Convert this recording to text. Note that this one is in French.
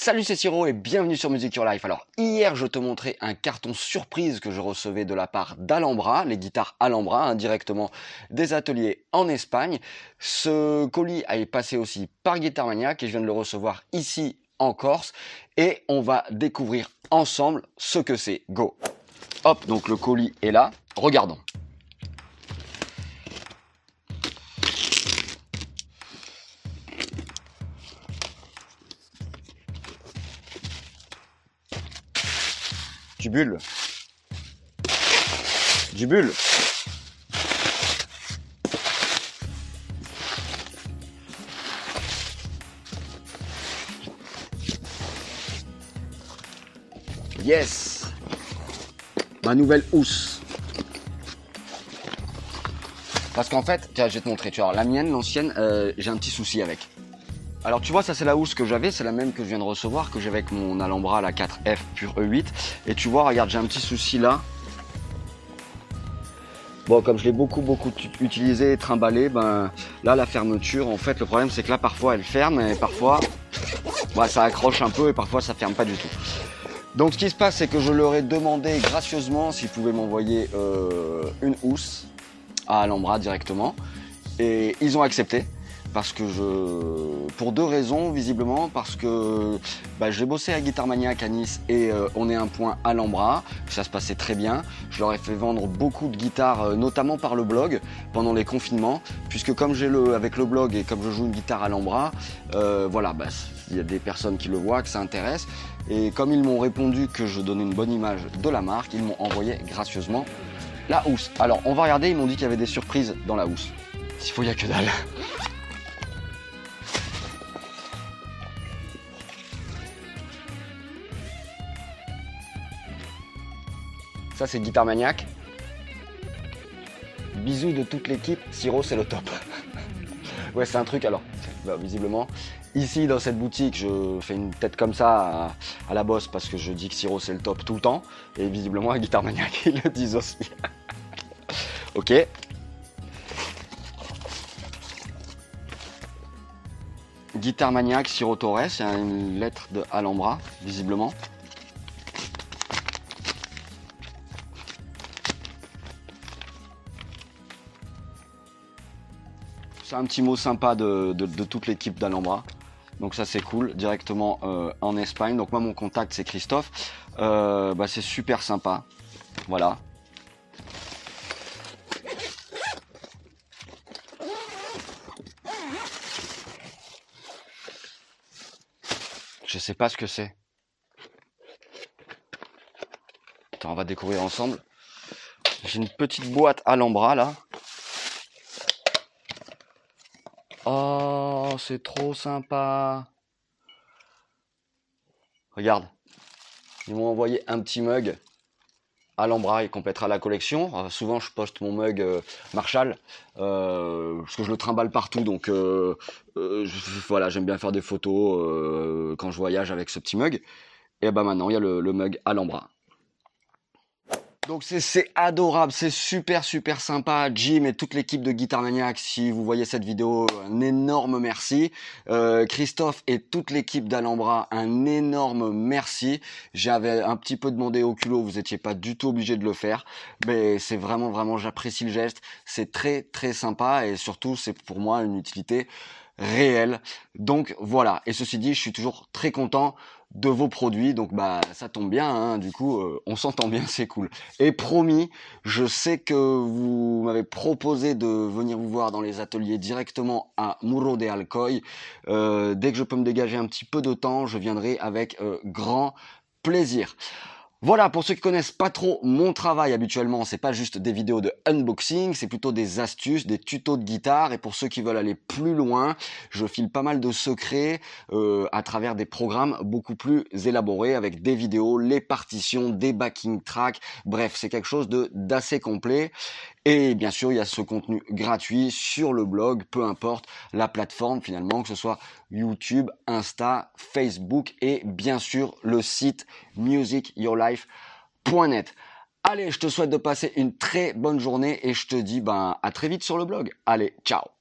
Salut c'est Siro et bienvenue sur Music Your Life. Alors hier je te montrais un carton surprise que je recevais de la part d'Alhambra, les guitares Alhambra, hein, des ateliers en Espagne. Ce colis a passé aussi par Guitar Maniac et je viens de le recevoir ici en Corse et on va découvrir ensemble ce que c'est. Go Hop, donc le colis est là. Regardons. Du bulle. Du bulle. Yes Ma nouvelle housse. Parce qu'en fait, tiens, je vais te montrer. Tu vois, la mienne, l'ancienne, euh, j'ai un petit souci avec. Alors tu vois, ça c'est la housse que j'avais, c'est la même que je viens de recevoir, que j'ai avec mon Alhambra, la 4F pure E8. Et tu vois, regarde, j'ai un petit souci là. Bon, comme je l'ai beaucoup beaucoup utilisé, trimballé, ben là la fermeture, en fait, le problème c'est que là parfois elle ferme et parfois bah, ça accroche un peu et parfois ça ferme pas du tout. Donc ce qui se passe, c'est que je leur ai demandé gracieusement s'ils pouvaient m'envoyer euh, une housse à Alhambra directement et ils ont accepté parce que je, pour deux raisons visiblement, parce que bah, j'ai bossé à Guitar Maniac à Nice et euh, on est un point à l'embras, ça se passait très bien. Je leur ai fait vendre beaucoup de guitares, euh, notamment par le blog pendant les confinements, puisque comme j'ai le avec le blog et comme je joue une guitare à l'embras, euh, voilà, bah, il y a des personnes qui le voient, que ça intéresse. Et comme ils m'ont répondu que je donnais une bonne image de la marque, ils m'ont envoyé gracieusement la housse. Alors on va regarder, ils m'ont dit qu'il y avait des surprises dans la housse. S'il faut, il n'y a que dalle. Ça, c'est Guitar Maniac. Bisous de toute l'équipe. Siro, c'est le top. ouais, c'est un truc alors. Bah, visiblement, ici dans cette boutique, je fais une tête comme ça à, la bosse parce que je dis que Siro c'est le top tout le temps. Et visiblement, à Guitar Maniac, ils le disent aussi. ok. Guitar Maniac, Siro Torres, c'est une lettre de Alhambra, visiblement. C'est un petit mot sympa de, toute l'équipe d'Alhambra. Donc ça c'est cool, directement euh, en Espagne. Donc moi mon contact c'est Christophe. Euh, bah, c'est super sympa. Voilà. Je sais pas ce que c'est. Attends, on va découvrir ensemble. J'ai une petite boîte Alhambra là. Oh, c'est trop sympa. Regarde, ils m'ont envoyé un petit mug à l'embras, il complétera la collection. Euh, souvent, je poste mon mug euh, Marshall euh, parce que je le trimballe partout. Donc, voilà, j'aime bien faire des photos quand je voyage avec ce petit mug. Et ben maintenant, il y a le, le mug à l'embras. Donc c'est adorable, c'est super super sympa. Jim et toute l'équipe de Guitar Maniac, si vous voyez cette vidéo, un énorme merci. Euh, Christophe et toute l'équipe d'Alhambra, un énorme merci. J'avais un petit peu demandé au culot, vous n'étiez pas du tout obligé de le faire, mais c'est vraiment vraiment, j'apprécie le geste. C'est très très sympa et surtout c'est pour moi une utilité réelle. Donc voilà. Et ceci dit, je suis toujours très content de vos produits. Donc bah ça tombe bien, hein. du coup euh, on s'entend bien, c'est cool. Et promis, je sais que vous m'avez proposé de venir vous voir dans les ateliers directement à Muro de Alcoy. Euh, dès que je peux me dégager un petit peu de temps, je viendrai avec euh, grand plaisir. Voilà, pour ceux qui connaissent pas trop mon travail habituellement, c'est pas juste des vidéos de unboxing, c'est plutôt des astuces, des tutos de guitare. Et pour ceux qui veulent aller plus loin, je file pas mal de secrets euh, à travers des programmes beaucoup plus élaborés avec des vidéos, les partitions, des backing tracks. Bref, c'est quelque chose de d'assez complet. Et bien sûr, il y a ce contenu gratuit sur le blog, peu importe la plateforme finalement, que ce soit YouTube, Insta, Facebook et bien sûr le site musicyourlife.net. Allez, je te souhaite de passer une très bonne journée et je te dis ben, à très vite sur le blog. Allez, ciao